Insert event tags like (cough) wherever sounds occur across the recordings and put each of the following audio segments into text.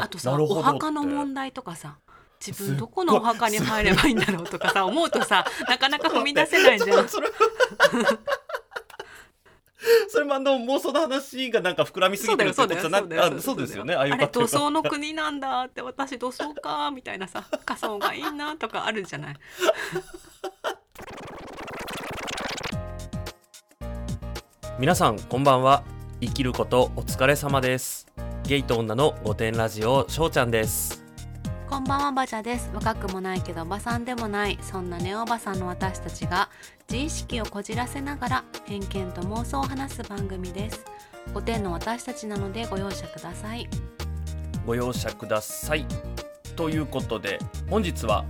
あとさお墓の問題とかさ自分どこのお墓に入ればいいんだろうとかさ (laughs) 思うとさなかなか踏み出せないじゃん。(laughs) それもあの妄想の話がなんか膨らみすぎてるってことじゃなそうだよあそうですよね。ああいうあれ方土葬の国なんだって私土葬かみたいなさ仮装がいいなとかあるじゃない。(laughs) 皆さんこんばんは。生きることお疲れ様ですゲイと女の御殿ラジオしょうちゃんです。こんばんはバジャです。若くもないけどおばさんでもないそんなネオおばさんの私たちが自意識をこじらせながら偏見と妄想を話す番組です。5点の私たちなのでご容赦ください。ご容赦ください。ということで本日は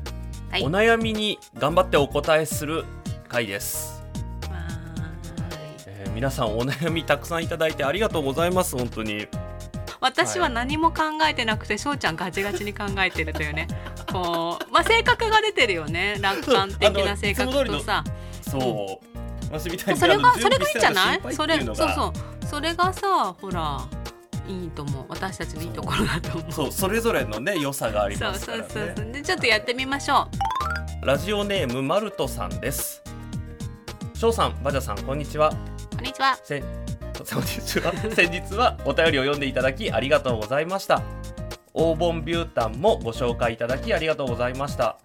はい。お悩みに頑張ってお答えする回です、わえー皆さんお悩みたくさんいただいてありがとうございます。本当に私は何も考えてなくて翔ちゃんガチガチに考えてるというね。こうまあ性格が出てるよね。楽観的な性格とさ。そう、私みたいにそれがそれがいいんじゃない？それそうそう。それがさほらいいと思う。私たちのいいところだと思う。そうそれぞれのね良さがありますからそうそうそうねでちょっとやってみましょラジオネームマルトさんです。翔さんバジャさんこんにちは。うこんにちはせこんにちは先日はお便りを読んでいただきありがとうございました。黄金ビュータンもご紹介いただきありがとうございました。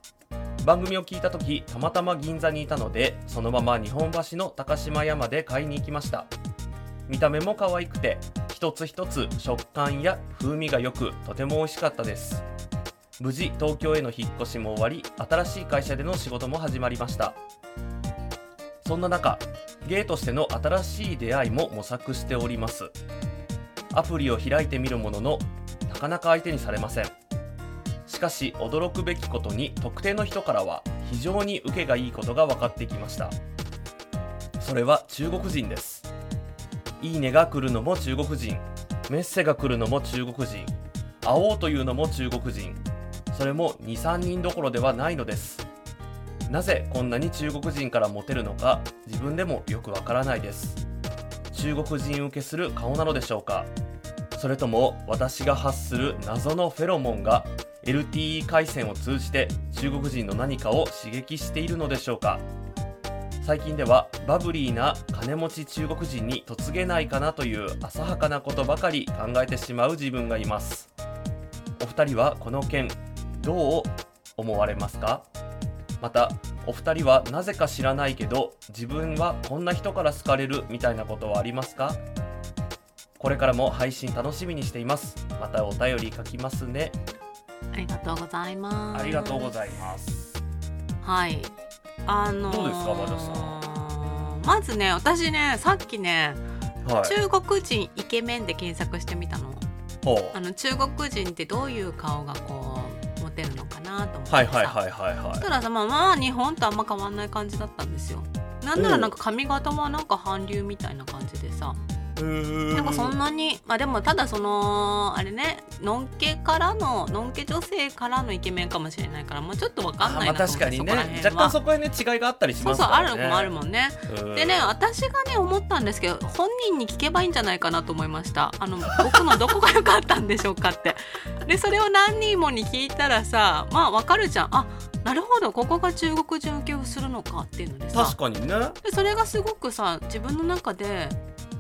番組を聞いた時たまたま銀座にいたのでそのまま日本橋の高島屋まで買いに行きました。見た目も可愛くて一つ一つ食感や風味が良くとても美味しかったです。無事東京への引っ越しも終わり新しい会社での仕事も始まりました。そんな中ゲイとしての新しい出会いも模索しております。アプリを開いてみるもののなかなか相手にされません。しかし驚くべきことに特定の人からは非常に受けがいいことが分かってきました。それは中国人です。いいねが来るのも中国人。メッセが来るのも中国人。会おうというのも中国人。それも23人どころではないのです。なぜこんなに中国人からモテるのか自分でもよくわからないです。中国人受けする顔なのでしょうか。それとも私が発する謎のフェロモンが LTE 回線を通じて中国人の何かを刺激しているのでしょうか。最近ではバブリーな金持ち中国人に嫁げないかなという浅はかなことばかり考えてしまう自分がいます。お二人はこの件どう思われますか？またお二人はなぜか知らないけど自分はこんな人から好かれるみたいなことはありますか？これからも配信楽しみにしています。またお便り書きますね。ありがとうございます。ありがとうございます。はい。あのーどうですか和田さまずね私ねさっきね、はい。中国人イケメンで検索してみたの。ほあの中国人ってどういう顔がこうなと思ってはいはいはいはいはそしたらさまあまあ日本とあんま変わんない感じだったんですよ。なんならなんか髪型はなんか韓流みたいな感じでさ。いななんかそんなにまあでもただそのあれねのんけからののんけ女性からのイケメンかもしれないからもうちょっとわかんないまあなと思って確かにね。若干そこへね違いがあったりしそうそうあるのもあるもんね。うん。でね私がね思ったんですけど本人に聞けばいいんじゃないかなと思いました。あの僕のどこが良かったんでしょうかって。でそれを何人もに聞いたらさまあわかるじゃん。あなるほどここが中国人受けをするのかっていうのでさ。確かにね。でそれがすごくさ自分の中で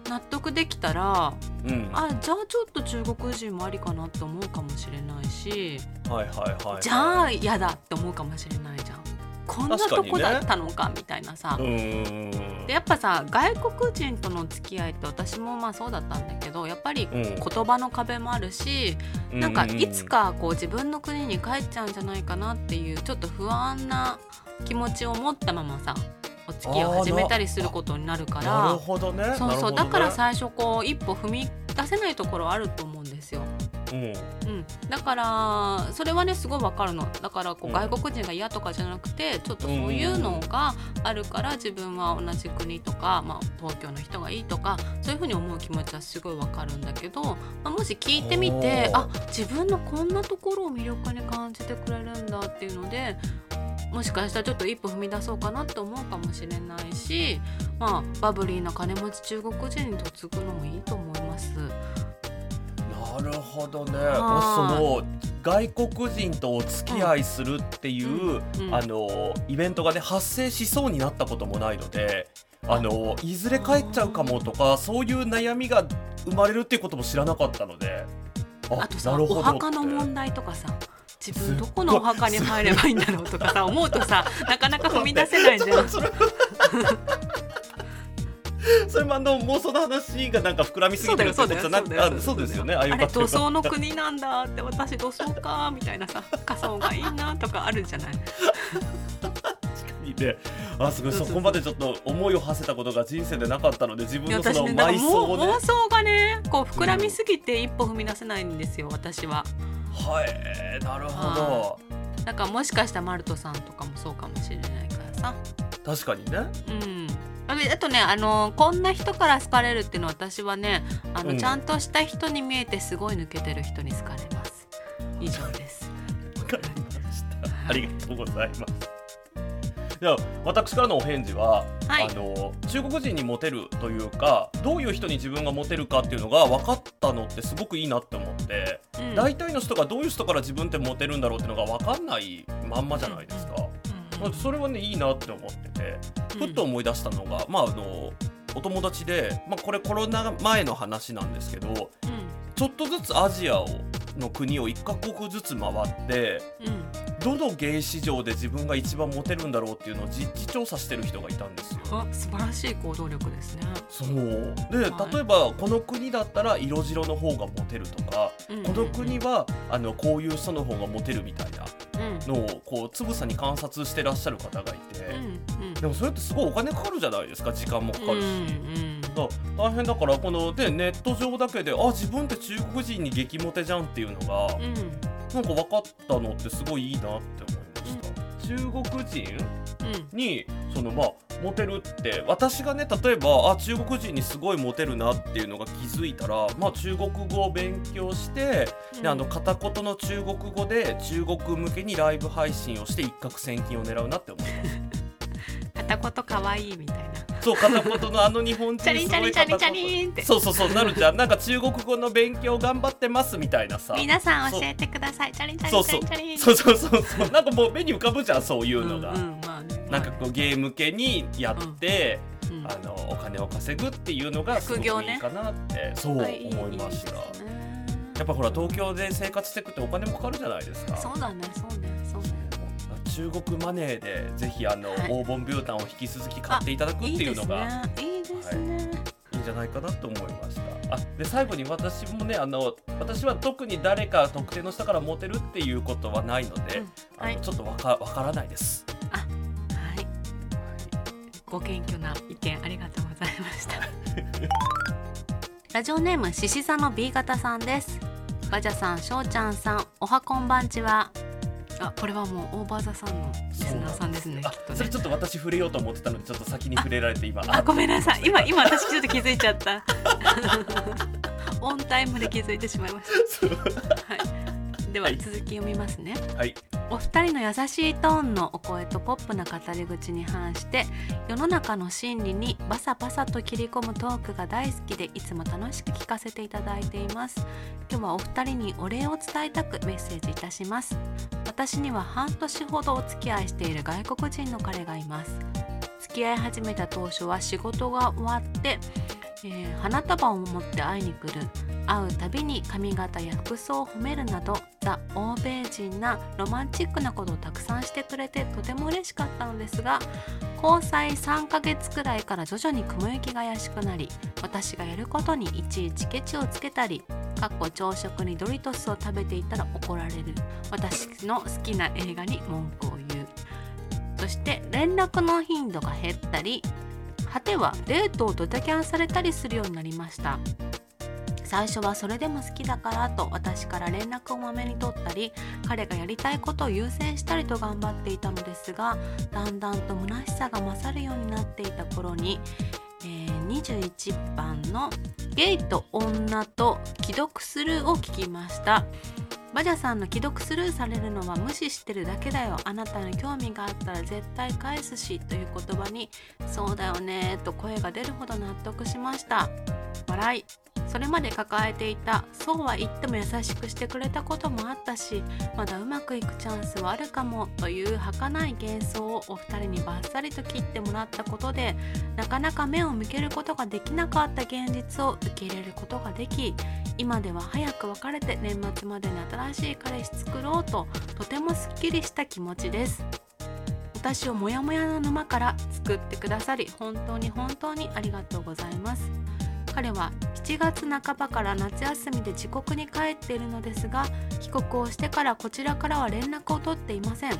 納得できたらうん。はあじゃあちょっと中国人もありかなって思うかもしれないしいはいはいじゃあ嫌だって思うかもしれないじゃん。こんなとこだったのかみたいなさ、うーん。でやっぱさ外国人との付き合いって私もまあそうだったんだけどやっぱりうん。言葉の壁もあるし、なんかいつかこう自分の国に帰っちゃうんじゃないかなっていうちょっと不安な気持ちを持ったままさお付き合いを始めたりすることになるかなるらほどね。そうそう、ね。だから最初こう一歩踏み出せないところあると思うんですよ。うん。うん、だからそれはねすごいわかるの。だからこううん。外国人が嫌とかじゃなくてちょっとそういうのがあるから自分は同じ国とか、まあ、東京の人がいいとかそういうふうに思う気持ちはすごいわかるんだけど、まあ、もし聞いてみてあ自分のこんなところを魅力に感じてくれるんだっていうのでもしかしたらちょっと一歩踏み出そうかなって思うかもしれないし、まあ、バブリーな金持ち中国人に嫁ぐのもいいと思います。ななるほどね。はい。その外国人とお付き合いするっていう、うんうんあのイベントがね発生しそうになったこともないので、あのいずれ帰っちゃうかもとかそういう悩みが生まれるっていうことも知らなかったので、あとさなるほどお墓の問題とかさ自分どこのお墓に入ればいいんだろうとかさ思うとさなかなか踏み出せないじゃん。(laughs) それもあの妄想の話がなんか膨らみすぎてるそうですよねああれよかったよかった土葬の国なんだって私土葬かみたいなさ仮葬がいいなとかあるじゃない。にねあすごいそこまでちょっと思いを馳せたことが人生でなかったので自分のその私ねだから埋葬をね妄想がねこう膨らみすぎて一歩踏み出せないんですよ私は。はいなるほどだからもしかしたらマルトさんとかもそうかもしれないからさ。確かにねうん。あとねあのこんな人から好かれるっていうのは私はねあの、うんちゃんとした人に見えてすごい抜けてる人に好かれます。以上です。わかりましたありがとうございますでは私からのお返事は、はい。あの中国人にモテるというかどういう人に自分がモテるかっていうのが分かったのってすごくいいなって思って、うん。大体の人がどういう人から自分ってモテるんだろうっていうのが分かんないまんまじゃないですか、うんまあそれはねいいなって思っててうん。ふっと思い出したのが、まああのお友達で、まあ、これコロナ前の話なんですけどうちょっとずつアジアをの国を1カ国ずつ回ってんうん。どのゲイ市場で自分が一番モテるんだろうっていうのを実地調査してる人がいたんですよ。あ素晴らしい行動力ですね。そう。で、はい。例えばこの国だったら色白の方がモテるとか、うんこの国はあのこういう人の方がモテるみたいな。うんのをこうつぶさに観察してらっしゃる方がいて、うんうん。でもそれってすごいお金かかるじゃないですか時間もかかるし。うんだから大変だからこのでネット上だけであ自分って中国人に激モテじゃんっていうのが、うん。うんなんか分かったのってすごいいいなって思い中国人？うん。にそのまあモテるって私がね例えばあ中国人にすごいモテるなっていうのが気づいたら、まあ、中国語を勉強して、であの片言の中国語で中国向けにライブ配信をして一攫千金を狙うなって思います片言可愛いみたいな。そう片言のあの日本人チャリンチャリンチャリンチャリンって。そうそうそうなるじゃん。なんか中国語の勉強頑張ってますみたいなさ。皆さん教えてください。チャリンチャリンチャそう。そうリンチャリン。そうそうそう。そうなんかもう目に浮かぶじゃんそういうのが、うんうんまあね。なんかこうゲーム系にやって、うんあのお金を稼ぐっていうのがすごくいいかなって、そう思はいいました、やっぱほら東京で生活していくってお金もかかるじゃないですか。そうだねそうねそうね。中国マネーでぜひあの、はい黄金ビュータンを引き続き買っていただくっていいいうのですねが。いいですね。いいんじゃないかなと思いました。あで最後に私もねあの私は特に誰か特定の人からモテるっていうことはないので、うんあのはいちょっとわかわからないです。はい。ご謙虚な意見ありがとうございました。(laughs) ラジオネーム獅子座の B 型さんです。ガジャさん、しょうちゃんさん、おはこんばんちは。あ、これはもうオーバーザさんのリスナーさんですね。きあっとねそれち。ょっと私触れようと思ってたのでちょっと先に触れられて今あ、ごめんなさい。今今私ちょっと気づいちゃった。(laughs) オンタイムで気づいてしまいました。はい。でははい。続き読みますね。はい。お二人の優しいトーンのお声とポップな語り口に反して世の中の真理にバサバサと切り込むトークが大好きでいつも楽しく聞かせていただいています。今日はお二人にお礼を伝えたくメッセージいたします。私には半年ほどお付き合いしている外国人の彼がいます。付き合い始めた当初は仕事が終わって、えー花束を持って会いに来る。会うたびに髪型や服装を褒めるなどザ・欧米人なロマンチックなことをたくさんしてくれてとても嬉しかったのですが交際3ヶ月くらいから徐々に雲行きが怪しくなり私がやることにいちいちケチをつけたりかっこ朝食にドリトスを食べていたら怒られる。私の好きな映画に文句を言う。そして連絡の頻度が減ったり果てはデートをドタキャンされたりするようになりました最初はそれでも好きだからと私から連絡をまめに取ったり彼がやりたいことを優先したりと頑張っていたのですがだんだんと虚しさが勝るようになっていた頃に、えー21番の「ゲイと女と既読スルー」を聞きました。バジャさんの既読スルーされるのは無視してるだけだよ。あなたに興味があったら絶対返すしという言葉にそうだよねと声が出るほど納得しました。笑い。それまで抱えていたそうは言っても優しくしてくれたこともあったしまだうまくいくチャンスはあるかもという儚い幻想をお二人にバッサリと切ってもらったことでなかなか目を向けることができなかった現実を受け入れることができ今では早く別れて年末までに新しい彼氏作ろうととてもすっきりした気持ちです。私をモヤモヤの沼から救ってくださり本当に本当にありがとうございます。彼は7月半ばから夏休みで自国に帰っているのですが帰国をしてからこちらからは連絡を取っていません。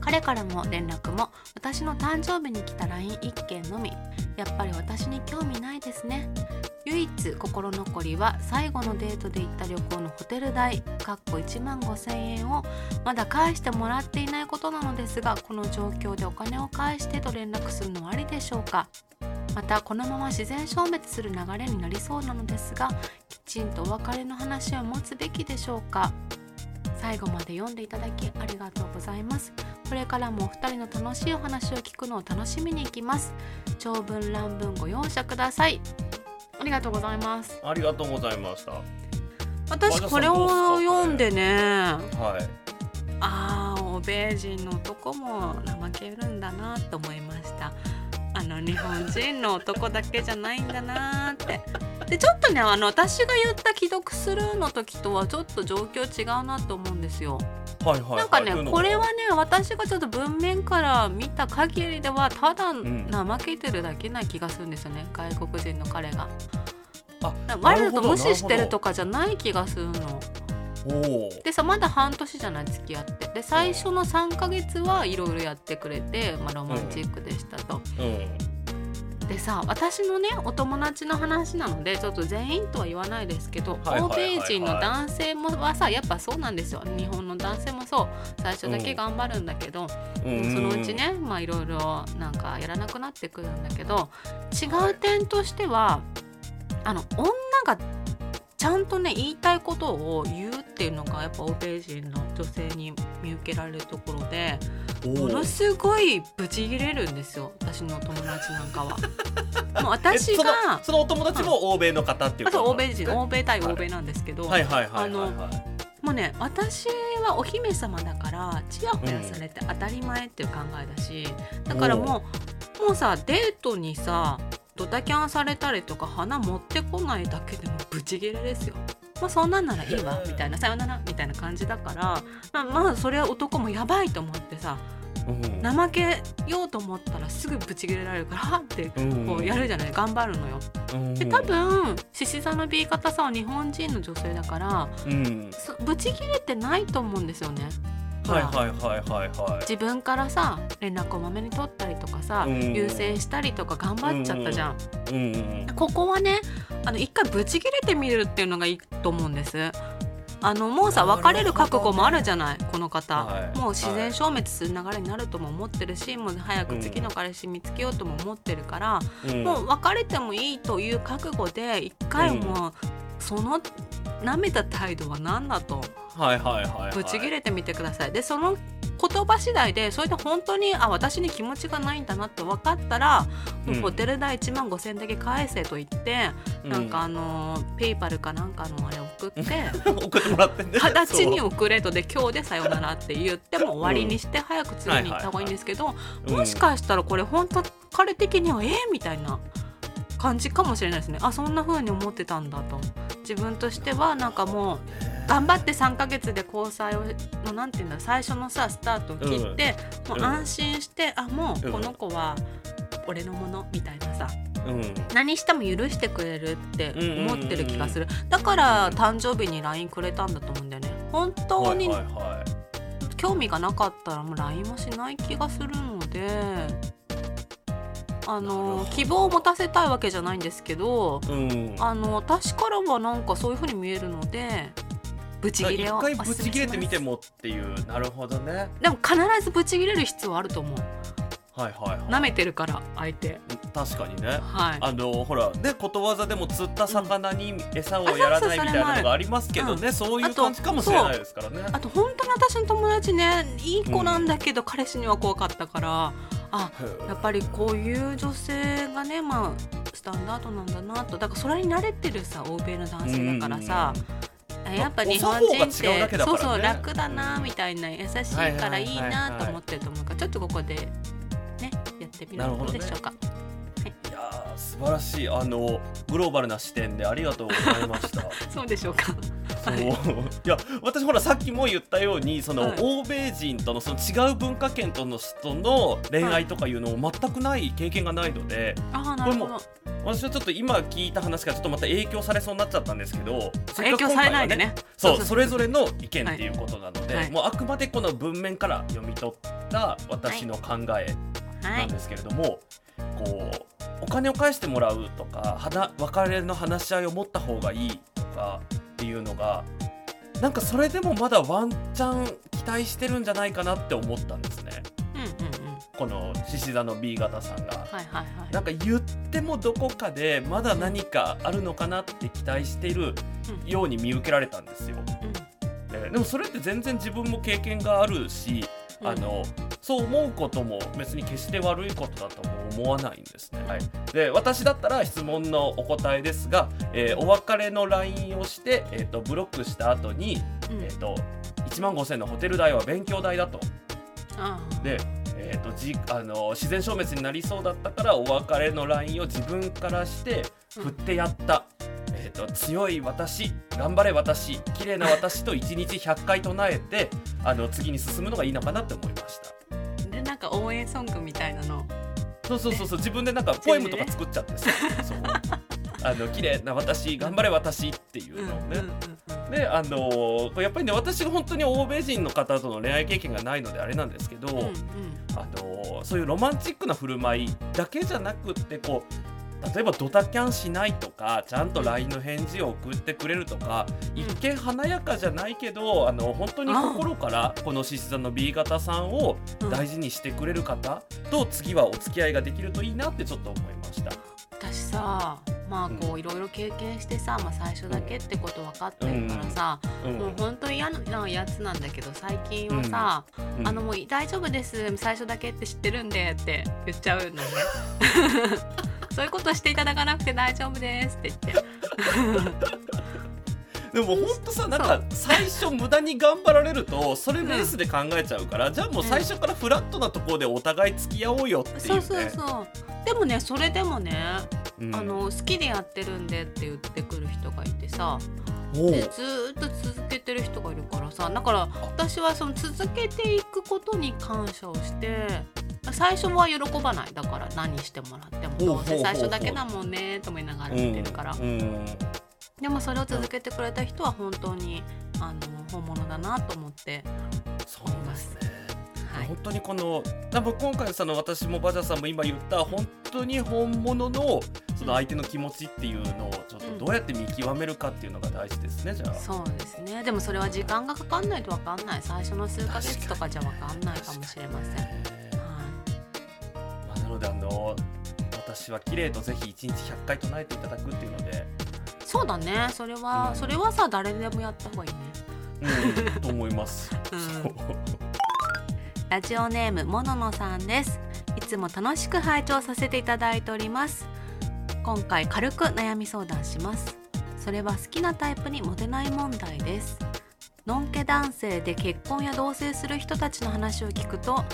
彼からの連絡も私の誕生日に来た LINE1 件のみ。やっぱり私に興味ないですね。唯一心残りは最後のデートで行った旅行のホテル代かっこ1万5000円をまだ返してもらっていないことなのですがこの状況でお金を返してと連絡するのはありでしょうか？またこのまま自然消滅する流れになりそうなのですがきちんとお別れの話を持つべきでしょうか？最後まで読んでいただきありがとうございます。これからもお二人の楽しいお話を聞くのを楽しみにいきます。長文乱文ご容赦ください。ありがとうございます。ありがとうございました。私これを読んでねはい。あー欧米人の男も怠けるんだなと思いましたあの日本人の男だけじゃないんだなって。でちょっとねあの私が言った既読スルーの時とはちょっと状況違うなと思うんですよ。はいはいはい。なんかねこれはね私がちょっと文面から見た限りではただん怠けてるだけな気がするんですよね、外国人の彼が。あわざと無視してるとかじゃない気がするのでさまだ半年じゃない付き合って。で最初の3ヶ月はいろいろやってくれて、まあ、ロマンチックでしたと、うん。でさ私のねお友達の話なのでちょっと全員とは言わないですけど、はいはいはいはい。欧米人の男性もはさやっぱそうなんですよ。日本の男性もそう。最初だけ頑張るんだけど、うん。そのうちねまあいろいろなんかやらなくなってくるんだけど違う点としてはあの女がちゃんとね言いたいことを言うっていうのがやっぱ欧米人の女性に見受けられるところでものすごいブチギレるんですよ私の友達なんかは。(laughs) もう私がそのお友達も欧米の方っていうあと欧米人欧米対欧米なんですけど、はい。はいはいはいあのはい。もうね私はお姫様だからちやほやされて当たり前っていう考えだし、だからもうもうさデートにさドタキャンされたりとか花持ってこないだけでもブチギレですよ。まあそんなんならいいわみたいなさよならみたいな感じだからまあまあそれは男もやばいと思ってさうん怠けようと思ったらすぐブチギレられるからはっってうんこうやるじゃない頑張るのよ。うんで多分獅子座の B 型さんは日本人の女性だからうんそブチギレてないと思うんですよね。はいはいはいはいはい。自分からさ連絡をまめに取ったりとかさ、うん。優先したりとか頑張っちゃったじゃん。うんうんここはねあの一回ブチギレてみるっていうのがいいと思うんです。あのもうさ別れる覚悟もあるじゃないこの方、はいもう自然消滅する流れになるとも思ってるし、もう早く次の彼氏見つけようとも思ってるから、うん。もう別れてもいいという覚悟で一回もうその舐めた態度は何だと？はいはいはいはい。ぶち切れてみてください。でその言葉次第でそれで本当にあ私に気持ちがないんだなって分かったら、もうホテル代1万5千だけ返せと言って、なんかあのペイパルかなんかのあれ送って。う (laughs) ん送ってもらってんね直ちに送れとで今日でさよならって言っても終わりにして早く次に行った方がいいんですけど、うん。もしかしたらこれ本当彼的にはええみたいな感じかもしれないですね。あそんな風に思ってたんだと。自分としてはなんかもう頑張って3ヶ月で交際をのなんていうんだ最初のさスタートを切って、もう安心して、あもうこの子は俺のものみたいなさ。うん。何しても許してくれるって思ってる気がする。だから誕生日に LINE くれたんだと思うんだよね。本当に興味がなかったらもう LINE もしない気がするのであの希望を持たせたいわけじゃないんですけどいうん。あの私からはなんかそういう風に見えるのでブチギレを一回ぶち切れてみてももっていうなるほどね。でも必ずブチギレる必要はあると思う。はいはいはい。舐めてるから相手。確かにね。はい。あのほらねことわざでも釣った魚に餌をやらないみたいなのがありますけどね。そういう感じかもしれないですからね。あと本当に私の友達ねいい子なんだけど、彼氏には怖かったからあやっぱりこういう女性がねまあススタンダードなんだなと。だからそれに慣れてるさ欧米の男性だからさ、やっぱ日本人ってそうそう楽だなみたいな優しいからいいなと思ってると思うからちょっとここでねやってみるのどうでしょうか。素晴らしいあのグローバルな視点でありがとうございました。(laughs) そうでしょうか。そう、はいい、や私ほらさっきも言ったようにその、はい欧米人とのその違う文化圏との人の恋愛とかいうのを全くない経験がないので、ああなるほこれもど。私はちょっと今聞いた話からちょっとまた影響されそうになっちゃったんですけど影響されないでね。そうそれぞれの意見っていうことなので、はいもうあくまでこの文面から読み取った私の考えはい。なんですけれども、こうお金を返してもらうとか別れの話し合いを持った方がいいとかっていうのがなんかそれでもまだワンチャン期待してるんじゃないかなって思ったんですねうんうんうん。この獅子座の B 型さんが。はいはいはい。なんか言ってもどこかでまだ何かあるのかなって期待しているうんように見受けられたんですよ。うんえーでもそれって全然自分も経験があるし、うんあのそう思うことも別に決して悪いことだとも思わないんですね。はい、で私だったら質問のお答えですが、えーお別れの LINE をして、えー、とブロックした後に、うんえー、と1万5000のホテル代は勉強代だと。ああでえー、とじあの自然消滅になりそうだったからお別れの LINE を自分からして振ってやった、えー、と強い私頑張れ私綺麗な私と1日100回唱えてあの次に進むのがいいのかなって思いました。でなんか応援ソングみたいなの。そうそうそうそう自分でなんかポエムとか作っちゃってさ (laughs) そうあの綺麗な私頑張れ私っていうのをね、であのーやっぱりね私が本当に欧米人の方との恋愛経験がないのであれなんですけど、うんうん。うんあのーそういうロマンチックな振る舞いだけじゃなくってこう例えばドタキャンしないとかちゃんと LINE の返事を送ってくれるとか、うん。一見華やかじゃないけどあの本当に心からこの獅子座の B 型さんをうん。大事にしてくれる方と次はお付き合いができるといいなってちょっと思いました。私さまあこういろいろ経験してさ、まあ、最初だけってこと分かってるからさ、うん。もう本当に嫌なやつなんだけど最近はさ、うん。あのもう大丈夫です最初だけって知ってるんでって言っちゃうのね。(laughs) そういうことしていただかなくて大丈夫ですって言って。(laughs) でも本当さなんか最初無駄に頑張られるとそれベースで考えちゃうから、じゃあもう最初からフラットなところでお互い付き合おうよっていうね。そうそうそう。でもねそれでもね、うん。あの好きでやってるんでって言ってくる人がいてさでずーっと続けてる人がいるからさだから私はその続けていくことに感謝をして最初は喜ばない。だから何してもらってもどうせ最初だけだもんねと思いながら見てるから、うんうん。でもそれを続けてくれた人は本当にあの本物だなと思ってそうですね。はい。本当にこの多分今回その私もバジャさんも今言った本当に本物のその相手の気持ちっていうのをちょっとどうやって見極めるかっていうのが大事ですねじゃあ。そうですね。でもそれは時間がかかんない。と分かんない最初の数ヶ月とかじゃ分かんないかもしれません、はまあ、なのであの私は綺麗とぜひ1日100回唱えていただくっていうので、い、そうだね。それは、うん。それはさ誰でもやった方がいいね。うん、と思います。(laughs) うんラジオネームもののさんです。いつも楽しく拝聴させていただいております。今回軽く悩み相談します。それは好きなタイプにモテない問題です。のんけ男性で結婚や同棲する人たちの話を聞くと好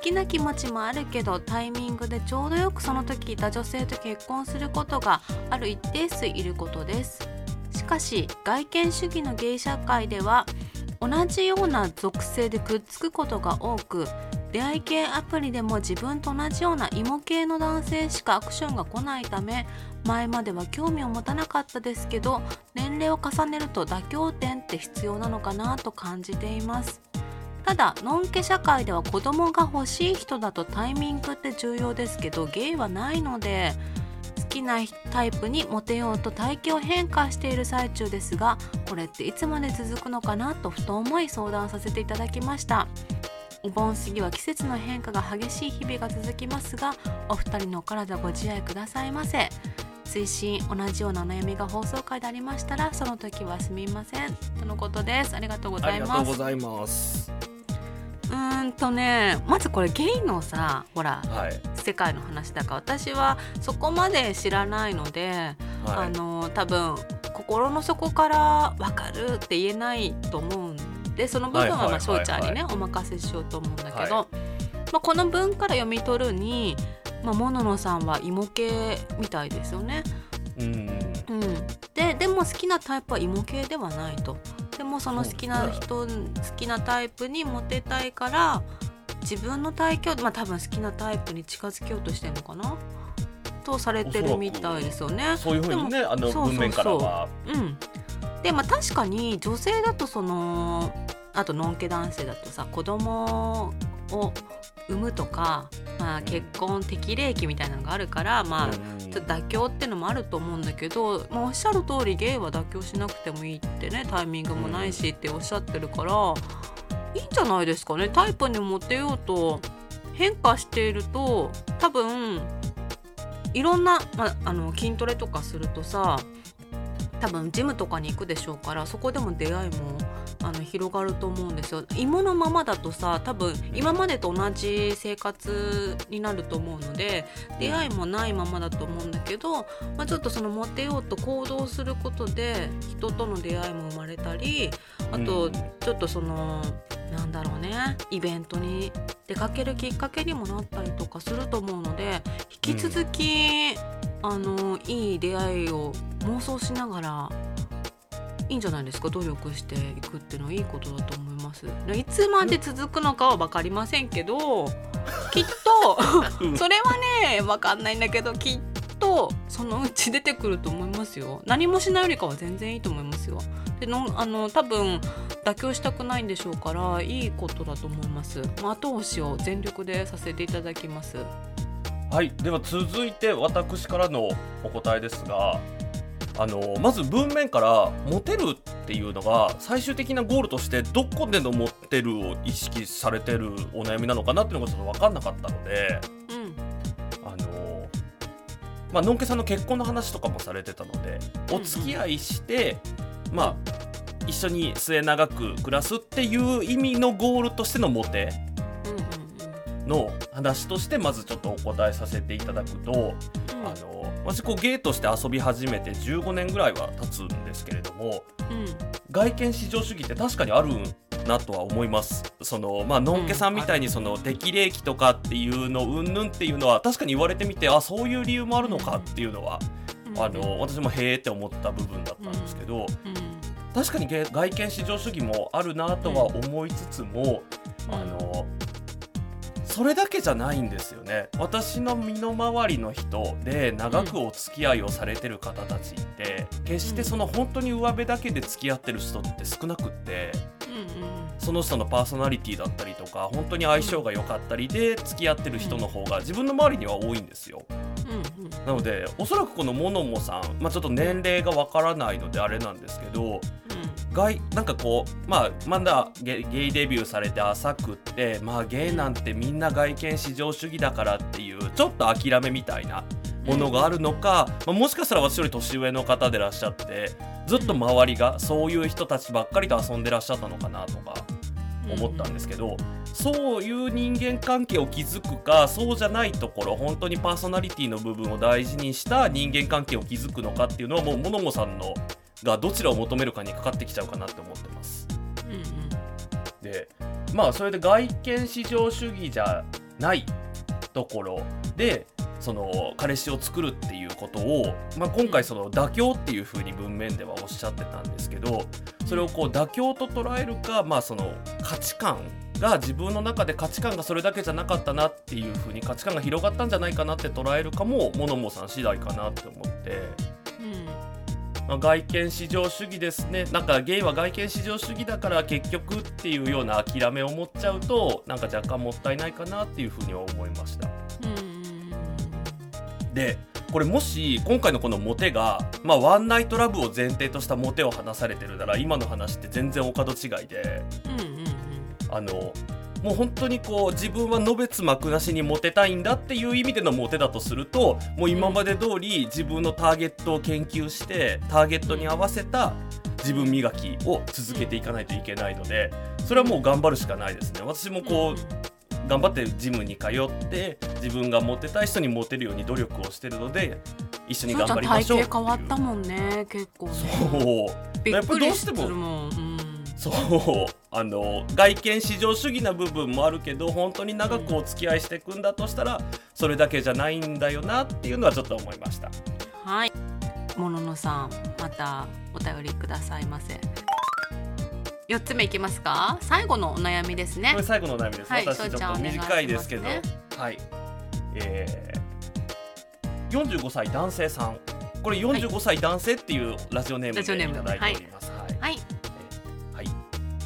きな気持ちもあるけどタイミングでちょうどよくその時いた女性と結婚することがある一定数いることです。しかし外見主義のゲイ社会では同じような属性でくっつくことが多く出会い系アプリでも自分と同じような芋系の男性しかアクションが来ないため前までは興味を持たなかったですけど年齢を重ねると妥協点って必要なのかなと感じています。ただのんけ社会では子供が欲しい人だとタイミングって重要ですけどゲイはないので好きなタイプにモテようと体型を変化している最中ですがこれっていつまで続くのかなとふと思い相談させていただきました。お盆過ぎは季節の変化が激しい日々が続きますがお二人のお体ご自愛くださいませ。推進同じようなお悩みが放送回でありましたらその時はすみません。とのことです。ありがとうございありがとうます。ございます。ーんとねまずこれゲイのさほらはい世界の話だから私はそこまで知らないので、はいあの多分心の底から分かるって言えないと思うんでその部分はまあちゃんにねお任せしようと思うんだけど、はまあ、この文から読み取るに、まあ、モノノさんは芋系みたいですよね。うんうん、ででも好きなタイプは芋系ではないと。でもその好きな人、好きなタイプにモテたいから自分の体型まあ多分好きなタイプに近づけようとしてるのかな？とされてるみたいですよね。そう。いうふうにねあのそうそうそう。文面からは。うん、でまあ確かに女性だとそのあとノンケ男性だとさ子供を産むとか、まあ、うん。結婚適齢期みたいなのがあるから、まあうんちょっと妥協っていうのもあると思うんだけど、まあ、おっしゃる通りゲイは妥協しなくてもいいってねタイミングもないしっておっしゃってるから、いいんじゃないですかね。タイプにモテようと変化していると多分いろんな、まあ、あの筋トレとかするとさ多分ジムとかに行くでしょうからそこでも出会いもあの広がると思うんですよ。芋のままだとさ多分今までと同じ生活になると思うので出会いもないままだと思うんだけど、まあ、ちょっとそのモテようと行動することで人との出会いも生まれたりあとうん。ちょっとそのなんだろうねイベントに出かけるきっかけにもなったりとかすると思うので引き続き、あのいい出会いを妄想しながらいいんじゃないですか？努力していくっていうのはいいことだと思います。でいつまで続くのかは分かりませんけど (laughs) きっとうんそれはね分かんないんだけどきっとそのうち出てくると思いますよ。何もしないよりかは全然いいと思いますよ。でのあの多分妥協したくないんでしょうからいいことだと思います。まあ後押しを全力でさせていただきます。はいでは続いて私からのお答えですがあのまず文面からモテるっていうのが最終的なゴールとしてどこでのモテるを意識されてるお悩みなのかなっていうのがちょっと分かんなかったのでうん。あのまあのんけさんの結婚の話とかもされてたのでお付き合いして、まあ一緒に末永く暮らすっていう意味のゴールとしてのモテうんうんうんの話としてまずちょっとお答えさせていただくと、うん。あの私こうゲイとして遊び始めて15年ぐらいは経つんですけれどもうん。外見至上主義って確かにあるなとは思います。そのまあのんけさんみたいにその適齢期とかっていうのうんぬんっていうのは確かに言われてみてあそういう理由もあるのかっていうのは、あの私もへーって思った部分だったんですけど、うん。確かにゲ外見至上主義もあるなとは思いつつも、あのそれだけじゃないんですよね。私の身の回りの人で長くお付き合いをされてる方たちって決してその本当に上辺だけで付き合ってる人って少なくってうんうん。その人のパーソナリティだったりとか本当に相性が良かったりで付き合ってる人の方が自分の周りには多いんですよ。うんうん。なのでおそらくこのモノモさん、まあ、ちょっと年齢がわからないのであれなんですけど外なんかこうまあまだゲイデビューされて浅くってまあゲイなんてみんな外見至上主義だからっていうちょっと諦めみたいなものがあるのか、まあ、もしかしたら私より年上の方でらっしゃってずっと周りがそういう人たちばっかりと遊んでらっしゃったのかなとか思ったんですけど、そういう人間関係を築くかそうじゃないところ本当にパーソナリティの部分を大事にした人間関係を築くのかっていうのはもうモノモさんのがどちらを求めるかにかかってきちゃうかなって思ってます。うんうんでまあそれで外見至上主義じゃないところでその彼氏を作るっていうことを、まあ、今回その妥協っていう風に文面ではおっしゃってたんですけどそれをこう妥協と捉えるか、まあ、その価値観が自分の中で価値観がそれだけじゃなかったなっていう風に価値観が広がったんじゃないかなって捉えるかもモノモさん次第かなって思って。まあ、外見至上主義ですね。なんかゲイは外見至上主義だから結局っていうような諦めを持っちゃうとなんか若干もったいないかなっていうふうには思いました。でこれもし今回のこのモテが、まあ、ワンナイトラブを前提としたモテを話されてるなら今の話って全然お門違いで。うんうんうん。あのもう本当にこう自分はのべつ幕なしにモテたいんだっていう意味でのモテだとするともう今まで通り自分のターゲットを研究してターゲットに合わせた自分磨きを続けていかないといけないのでそれはもう頑張るしかないですね。私もこう頑張ってジムに通って自分がモテたい人にモテるように努力をしてるので一緒に頑張りましょう体型変わったもんね結構ね。そう。やっぱどうしてもうんそう。あの外見至上主義な部分もあるけど本当に長くお付き合いしていくんだとしたらそれだけじゃないんだよなっていうのはちょっと思いました。はい。もののさんまたお便りくださいませ。四つ目いきますか？最後のお悩みですね。これ最後のお悩みです、はい私ちょっと短いですけど、ねはい。えー、45歳男性さん。これ45歳男性っていうラジオネームラジオネームでいただいております、はい。はい。はい、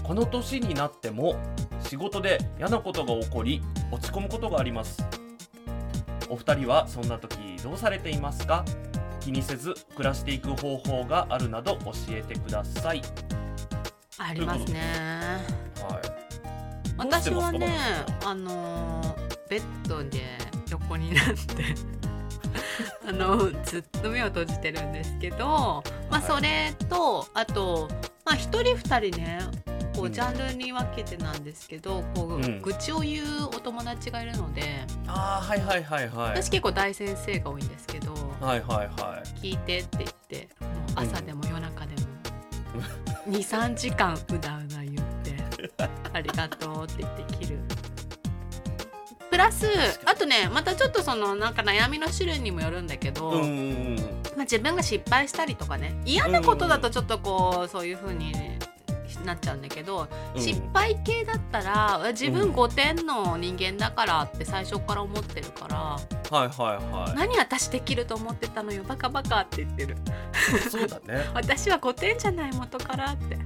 この年になっても仕事で嫌なことが起こり落ち込むことがあります。お二人はそんな時どうされていますか？気にせず暮らしていく方法があるなど教えてください、ありますね。はい、私はねあのーベッドで横になって (laughs) あのずっと目を閉じてるんですけど、まあ、はい。それとあと、まあ、一人二人ねこううん。ジャンルに分けてなんですけど、こううん。愚痴を言うお友達がいるのでああはいはいはいはい。私結構大先生が多いんですけどはいはいはい。聞いてって言ってもう朝でも夜中でも (laughs) 23時間うだうだ言って (laughs) ありがとうって言って切る。プラスあとねまたちょっとそのなんか悩みの種類にもよるんだけど、うんうんうんまあ、自分が失敗したりとかね嫌なことだとちょっとこうそういう風になっちゃうんだけど、うん。失敗系だったら自分うん。5点の人間だからって最初から思ってるから、はいはいはい。何私できると思ってたのよバカバカって言ってる。そうだね。(laughs) 私は5点じゃない元からって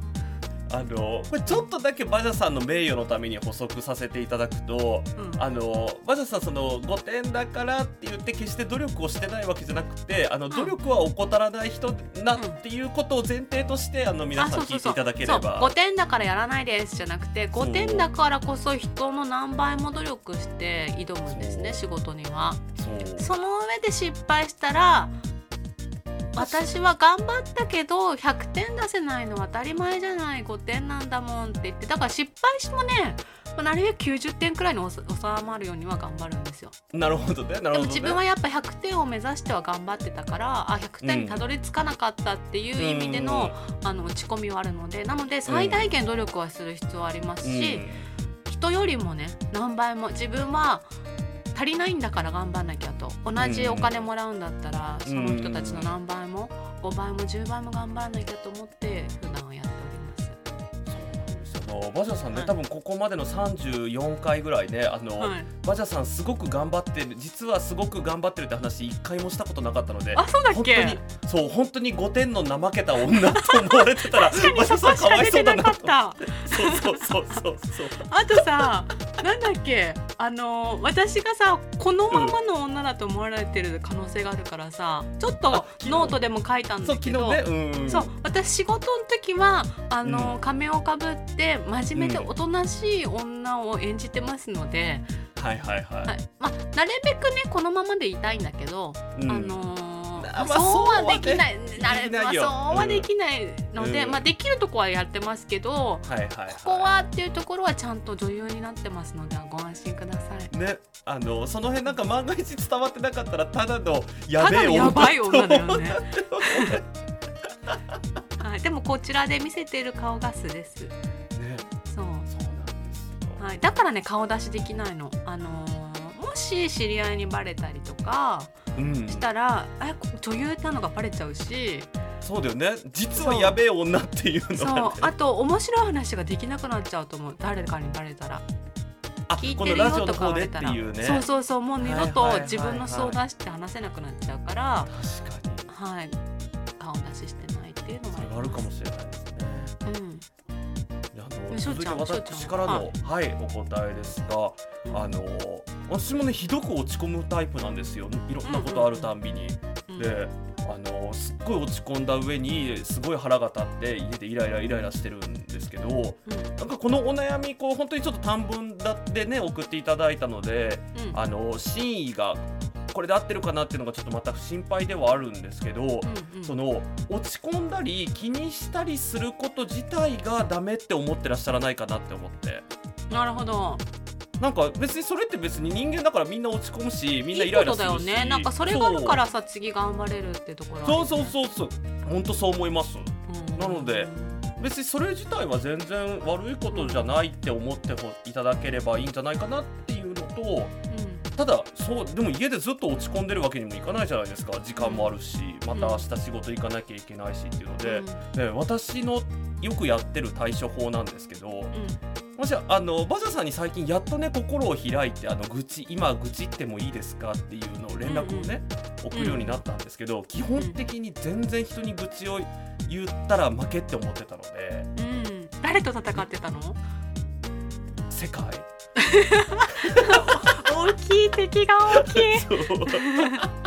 あのこれちょっとだけバジャさんの名誉のために補足させていただくとうん。あのバジャさんその5点だからって言って決して努力をしてないわけじゃなくてあの努力は怠らない人なっていうことを前提としてあの皆さん聞いていただけれそうば5点だからやらないですじゃなくてそう5点だからこそ人の何倍も努力して挑むんですね仕事には。その上で失敗したら私は頑張ったけど100点出せないのは当たり前じゃない5点なんだもんって言ってだから失敗してもねまあなるべく90点くらいに収収まるようには頑張るんですよ。なるほどねなるほどね。でも自分はやっぱ100点を目指しては頑張ってたからあ100点にたどり着かなかったっていう意味での,、あの落ち込みはあるのでなので最大限努力はする必要はありますうん。し、人よりもね何倍も自分は足りないんだから頑張んなきゃと。同じお金もらうんだったら、その人たちの何倍も5倍も10倍も頑張らなきゃと思って普段はやってあのバジャさんね、はい。多分ここまでの34回ぐらいねあの、おります。はい、バジャさんすごく頑張ってる実はすごく頑張ってるって話一回もしたことなかったのであそうだっけ？本当にそう本当に5点の怠けた女と思われてたら確かにバジャさんそこしか出てなとた。そうそうそうそうそう。あとさなんだっけ？あの私がさこのままの女だと思われてる可能性があるからさちょっとノートでも書いたんそうだけど昨日ね。うん。そう私仕事の時はあの、うん。仮面をかぶって真面目でうん。おとなしい女を演じてますので、はいはいはい、はい。まあ、なるべくねこのままでいたいんだけど、うん。あのーあまあそうはできないなるできないよまあそうはできないので、うんまあ、できるとこはやってますけど、はいはいはいここはっていうところはちゃんと女優になってますのでご安心ください。ねあのその辺なんか万が一伝わってなかったらただのやべえ女のやばい女だよね。(laughs) はい、でもこちらで見せている顔が素です。ねそう。そうなんですよ、はい、だからね顔出しできないの。あのーもし知り合いにバレたりとかうんしたら、あこ女優なのがバレちゃうし、そうだよね。実はやべえ女っていうのそう。が、ね、あと面白い話ができなくなっちゃうと思う。誰かにバレたら。あ聞いてるよとか言われたら、ね。そうそうそうもう二度と自分の素を出して話せなくなっちゃうから、確かに。はい。顔出ししてないっていうのもあるかもししれないですね。うんあの続いて私からの、はい、お答えですが、あの私もねひどく落ち込むタイプなんですよ。いろんなことあるたんびに。うん。であのすっごい落ち込んだ上にすごい腹が立って家でイライライライラしてるんですけどうん。なんかこのお悩みこう本当にちょっと短文だってね送っていただいたのでうん。あの真意がこれで合ってるかなっていうのがちょっとまた心配ではあるんですけど、うんうん。その落ち込んだり気にしたりすること自体がダメって思ってらっしゃらないかなって思って。なるほど。なんか別にそれって別に人間だからみんな落ち込むしみんないイライラするし。いいだよね。なんかそれがあるからさ次頑張れるってところ。そう。そうそうそう。本当そう思います。うん。なので別にそれ自体は全然悪いことじゃないって思っていただければいいんじゃないかなっていうのとただそうでも家でずっと落ち込んでるわけにもいかないじゃないですか。時間もあるしまた明日仕事行かなきゃいけないしっていうので、うん。で私のよくやってる対処法なんですけどうん。もしあのバジャさんに最近やっとね心を開いてあの愚痴今愚痴ってもいいですかっていうのを連絡をね、送るようになったんですけど、基本的に全然人に愚痴を言ったら負けって思ってたのでうんうん。誰と戦ってたの？世界大きい敵が大きい。(laughs)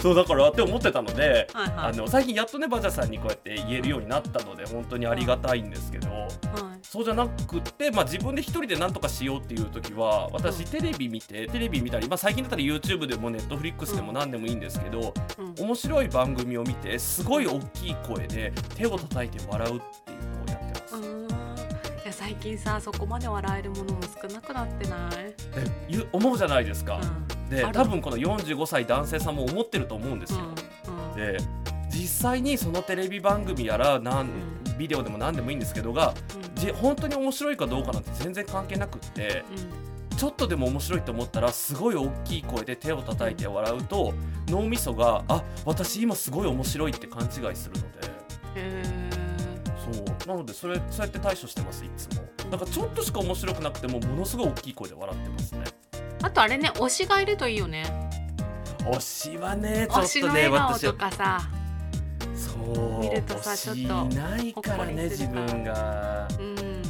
そう。だからって思ってたので、はいはい。あの最近やっとねバジャさんにこうやって言えるようになったので本当にありがたいんですけど、はい。そうじゃなくって、まあ、自分で一人で何とかしようっていう時は私うん。テレビ見てテレビ見たり、まあ、最近だったら YouTube でも Netflix でも何でもいいんですけど、うん。面白い番組を見てすごい大きい声で手を叩いて笑うっていうのをやってます。うーんいや最近さそこまで笑えるものも少なくなってない、で言う思うじゃないですか。うん。で多分この45歳男性さんも思ってると思うんですよ。うん。で実際にそのテレビ番組やらなんうビデオでも何でもいいんですけどがうん。じ本当に面白いかどうかなんて全然関係なくってちょっとでも面白いと思ったらすごい大きい声で手を叩いて笑うと脳みそがあ私今すごい面白いって勘違いするのでなのでそれそうやって対処してますいつも。だからちょっとしか面白くなくてもものすごい大きい声で笑ってますね。ーあとあれね推しがいるといいよね。推しはねちょ推しっとねの笑顔私とかさ。そう見るとさ推しちょっといないからね自分が。うん。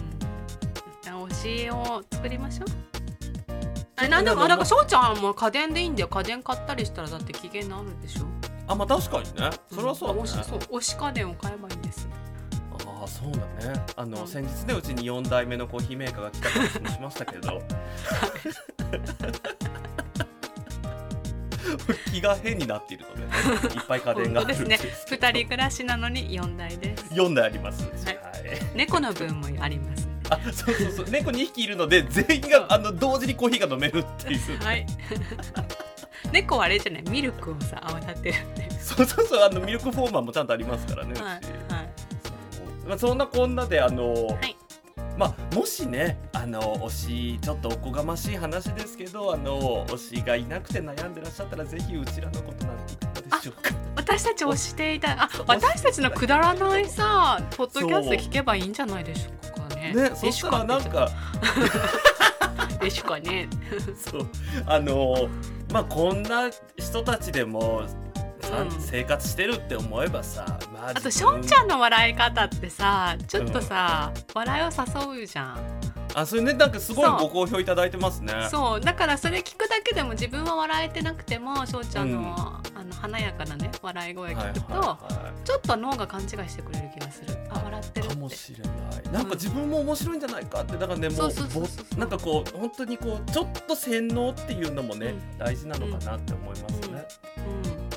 推しを作りましょう。あれちょっとねなんでもあのあだから翔ちゃんも家電でいいんだよ。家電買ったりしたらだって機嫌治るでしょ。あまあ確かにね。それはそうだね、ん。推しそう推し家電を買えばいいんですそうだね。あの、うん。先日ねうちに4代目のコーヒーメーカーが来た話もしましたけど。気が変になっているのでね。いっぱい家電があるんですねですけど二人暮らしなのに4台です。4台あります。はい。はい。猫の分もあります。あそうそうそう。猫2匹いるので全員があの同時にコーヒーが飲めるっていう。はい。(laughs) 猫はあれじゃない？ミルクをさ泡立てるっていう。そうそうそう。あのミルクフォーマーもちゃんとありますからねはいまあ、そんなこんなであの、はい。まあもしねあの推しちょっとおこがましい話ですけどあの推しがいなくて悩んでらっしゃったらぜひうちらのことなんていかがでしょうか。私たち推していたあ私たちのくだらないさポッドキャスト聞けばいいんじゃないでしょうかね。ねそしたらなんか (laughs) でしかね。(laughs) そう。あのまあこんな人たちでもさうん。生活してるって思えばさまああとしょんちゃんの笑い方ってさちょっとさ、笑いを誘うじゃん。あそれねなんかすごいご好評いただいてますね。そう。だからそれ聞くだけでも自分は笑えてなくてもしょうちゃんの,、うん。あの華やかなね笑い声はい聞くと、はいはいちょっと脳が勘違いしてくれる気がする。あ笑ってるかもしれない。なんか自分も面白いんじゃないかってだからねもそうなんかこう本当にこうちょっと洗脳っていうのもね、うん。大事なのかなって思いますね。うん、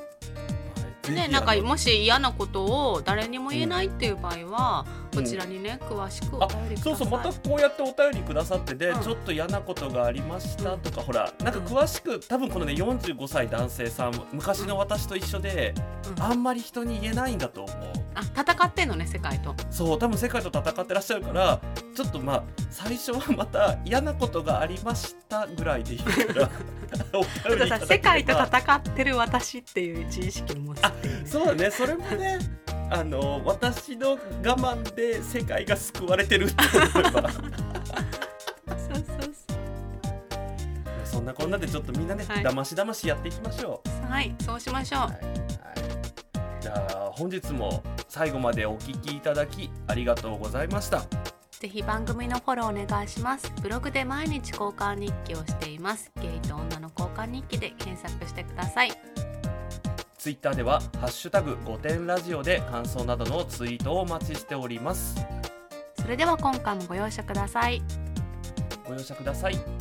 ねなんかもし嫌なことを誰にも言えないっていう場合は、うんこちらにね詳しくおあ便りください。そうそうまたこうやってお便りくださってで、うん。ちょっと嫌なことがありましたとか、ほらなんか詳しく多分このね45歳男性さん昔の私と一緒で、うん。あんまり人に言えないんだと思う。あ戦ってんのね世界と。そう多分世界と戦ってらっしゃるからちょっとまあ最初はまた嫌なことがありましたぐらいでいいから (laughs) おたださ便りいただければ。世界と戦ってる私っていう自意識を持つそうだね。それもねあの私の我慢で世界が救われてるって思えば。そうそうそう。そんなこんなでちょっとみんなね、はい。だましだましやっていきましょはいそうしましょう、う、はいはい、じゃあ本日も最後までお聞きいただきありがとうございました。ぜひ番組のフォローお願いします。ブログで毎日交換日記をしています。ゲイと女の交換日記で検索してくださいツイッターでは「ハッシュタグ5点ラジオ」で感想などのツイートをお待ちしております。それでは今回もご容赦ください。ご容赦ください